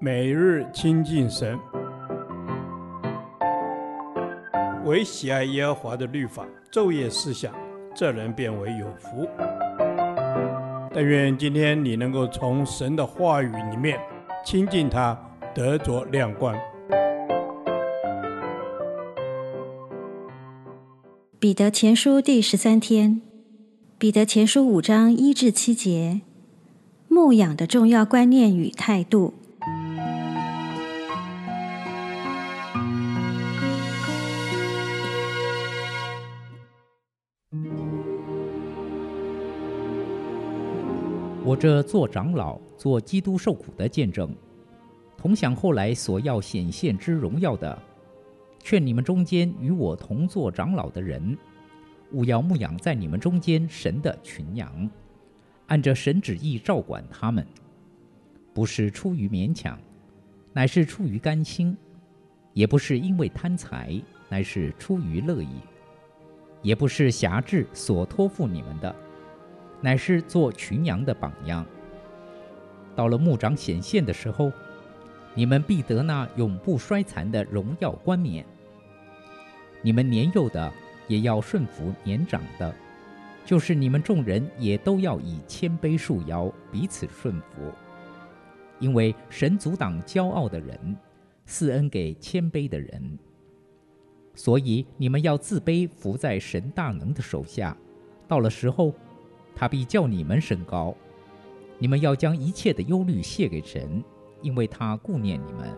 每日亲近神，唯喜爱耶和华的律法，昼夜思想，这人便为有福。但愿今天你能够从神的话语里面亲近他，得着亮光。彼得前书第十三天，彼得前书五章一至七节，牧养的重要观念与态度。我这做长老、做基督受苦的见证，同享后来所要显现之荣耀的，劝你们中间与我同做长老的人，务要牧养在你们中间神的群羊，按着神旨意照管他们，不是出于勉强，乃是出于甘心；也不是因为贪财，乃是出于乐意；也不是挟制所托付你们的。乃是做群羊的榜样。到了牧长显现的时候，你们必得那永不衰残的荣耀冠冕。你们年幼的也要顺服年长的，就是你们众人也都要以谦卑束腰，彼此顺服。因为神阻挡骄傲的人，赐恩给谦卑的人。所以你们要自卑，服在神大能的手下。到了时候，他必叫你们升高，你们要将一切的忧虑卸给神，因为他顾念你们。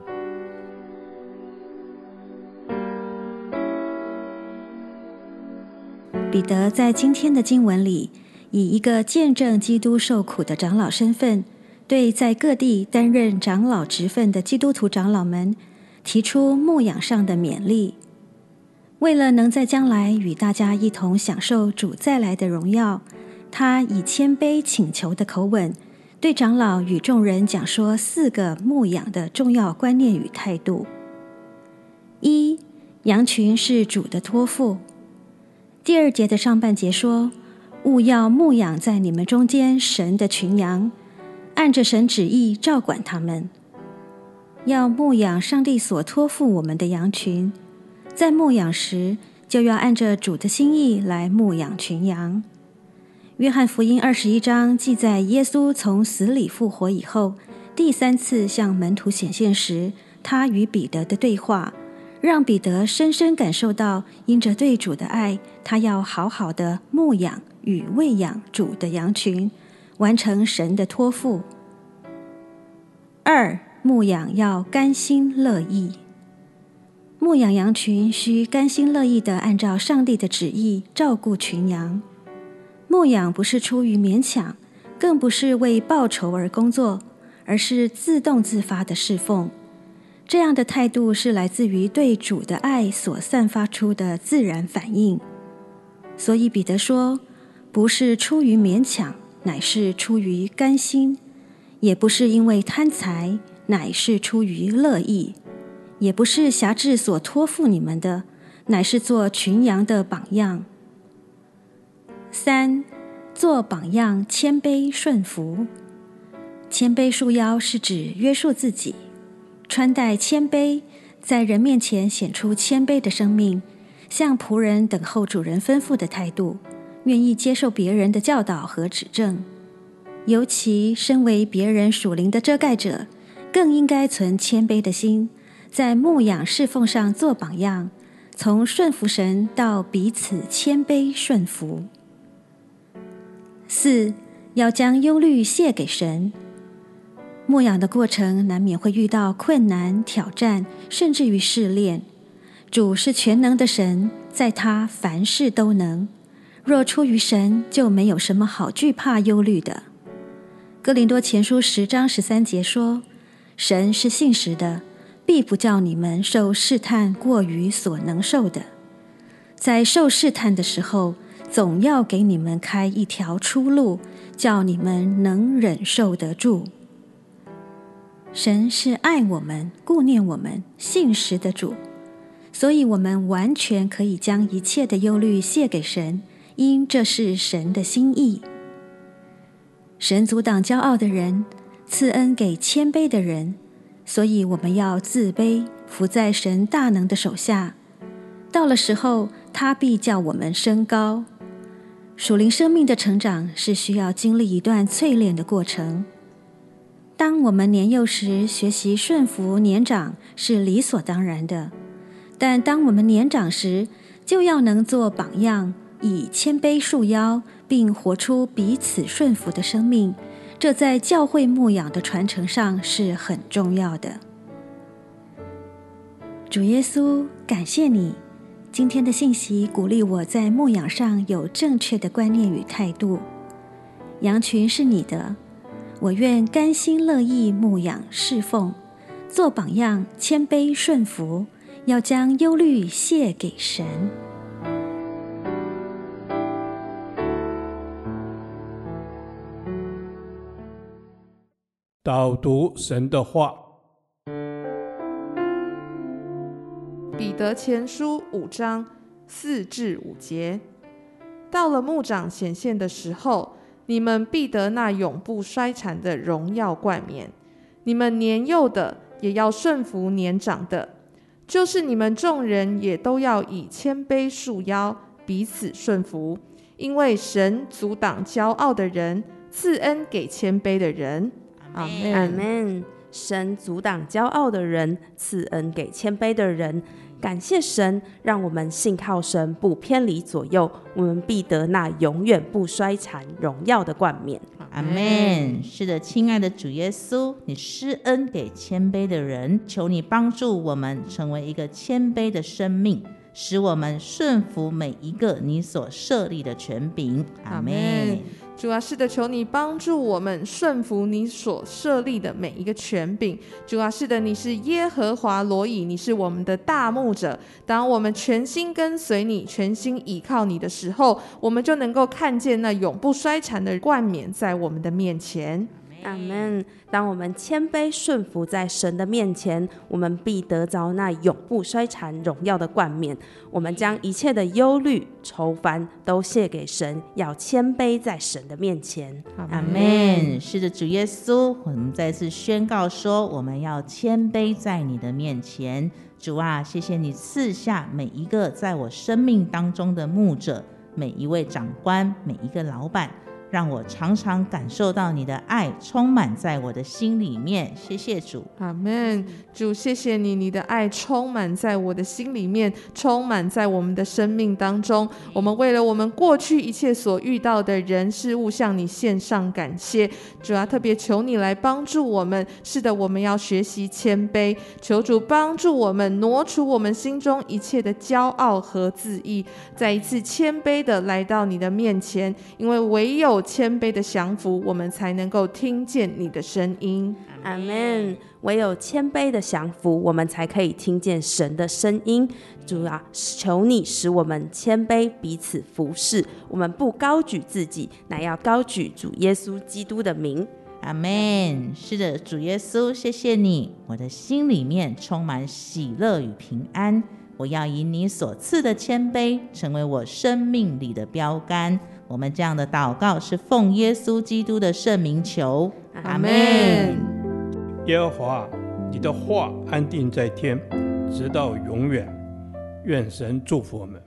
彼得在今天的经文里，以一个见证基督受苦的长老身份，对在各地担任长老职分的基督徒长老们，提出牧养上的勉励。为了能在将来与大家一同享受主再来的荣耀。他以谦卑请求的口吻，对长老与众人讲说四个牧养的重要观念与态度：一、羊群是主的托付。第二节的上半节说：“务要牧养在你们中间神的群羊，按着神旨意照管他们。要牧养上帝所托付我们的羊群，在牧养时就要按着主的心意来牧养群羊。”约翰福音二十一章记载，耶稣从死里复活以后，第三次向门徒显现时，他与彼得的对话，让彼得深深感受到，因着对主的爱，他要好好的牧养与喂养主的羊群，完成神的托付。二、牧养要甘心乐意，牧养羊群需甘心乐意的按照上帝的旨意照顾群羊。牧养不是出于勉强，更不是为报酬而工作，而是自动自发的侍奉。这样的态度是来自于对主的爱所散发出的自然反应。所以彼得说，不是出于勉强，乃是出于甘心；也不是因为贪财，乃是出于乐意；也不是挟制所托付你们的，乃是做群羊的榜样。三，做榜样，谦卑顺服。谦卑束腰是指约束自己，穿戴谦卑，在人面前显出谦卑的生命，像仆人等候主人吩咐的态度，愿意接受别人的教导和指正。尤其身为别人属灵的遮盖者，更应该存谦卑的心，在牧养侍奉上做榜样，从顺服神到彼此谦卑顺服。四，要将忧虑卸给神。牧养的过程难免会遇到困难、挑战，甚至于试炼。主是全能的神，在他凡事都能。若出于神，就没有什么好惧怕、忧虑的。哥林多前书十章十三节说：“神是信实的，必不叫你们受试探过于所能受的。在受试探的时候，总要给你们开一条出路，叫你们能忍受得住。神是爱我们、顾念我们、信实的主，所以我们完全可以将一切的忧虑卸给神，因这是神的心意。神阻挡骄傲的人，赐恩给谦卑的人，所以我们要自卑，伏在神大能的手下。到了时候，他必叫我们升高。属灵生命的成长是需要经历一段淬炼的过程。当我们年幼时学习顺服年长是理所当然的，但当我们年长时，就要能做榜样，以谦卑束腰，并活出彼此顺服的生命。这在教会牧养的传承上是很重要的。主耶稣，感谢你今天的信息，鼓励我在牧养上有正确的观念与态度。羊群是你的，我愿甘心乐意牧养侍奉，做榜样，谦卑顺服，要将忧虑卸给神。导读神的话，彼得前书五章四至五节，到了牧长显现的时候，你们必得那永不衰残的荣耀冠冕。你们年幼的也要顺服年长的，就是你们众人也都要以谦卑束腰，彼此顺服，因为神阻挡骄傲的人，赐恩给谦卑的人。阿门。神阻挡骄傲的人，赐恩给谦卑的人。感谢神，让我们信靠神，不偏离左右，我们必得那永远不衰残荣耀的冠冕。阿门。是的，亲爱的主耶稣，你施恩给谦卑的人，求你帮助我们成为一个谦卑的生命，使我们顺服每一个你所设立的权柄。阿门。主啊，是的，求你帮助我们顺服你所设立的每一个权柄。主啊，是的，你是耶和华罗伊，你是我们的大牧者。当我们全心跟随你，全心倚靠你的时候，我们就能够看见那永不衰残的冠冕在我们的面前。阿门。当我们谦卑顺服在神的面前，我们必得着那永不衰残荣耀的冠冕。我们将一切的忧虑、愁烦都卸给神，要谦卑在神的面前。阿门。是的，主耶稣，我们再次宣告说，我们要谦卑在你的面前。主啊，谢谢你赐下每一个在我生命当中的牧者，每一位长官，每一个老板。让我常常感受到你的爱充满在我的心里面，谢谢主，阿门。主，谢谢你，你的爱充满在我的心里面，充满在我们的生命当中。我们为了我们过去一切所遇到的人事物，向你献上感谢。主啊，特别求你来帮助我们。是的，我们要学习谦卑，求主帮助我们挪除我们心中一切的骄傲和自义，再一次谦卑的来到你的面前，因为唯有。谦卑的降服，我们才能够听见你的声音。阿门。唯有谦卑的降服，我们才可以听见神的声音。主啊，求你使我们谦卑，彼此服侍。我们不高举自己，乃要高举主耶稣基督的名。阿门。是的，主耶稣，谢谢你，我的心里面充满喜乐与平安。我要以你所赐的谦卑，成为我生命里的标杆。我们这样的祷告是奉耶稣基督的圣名求，阿门。耶和华，你的话安定在天，直到永远。愿神祝福我们。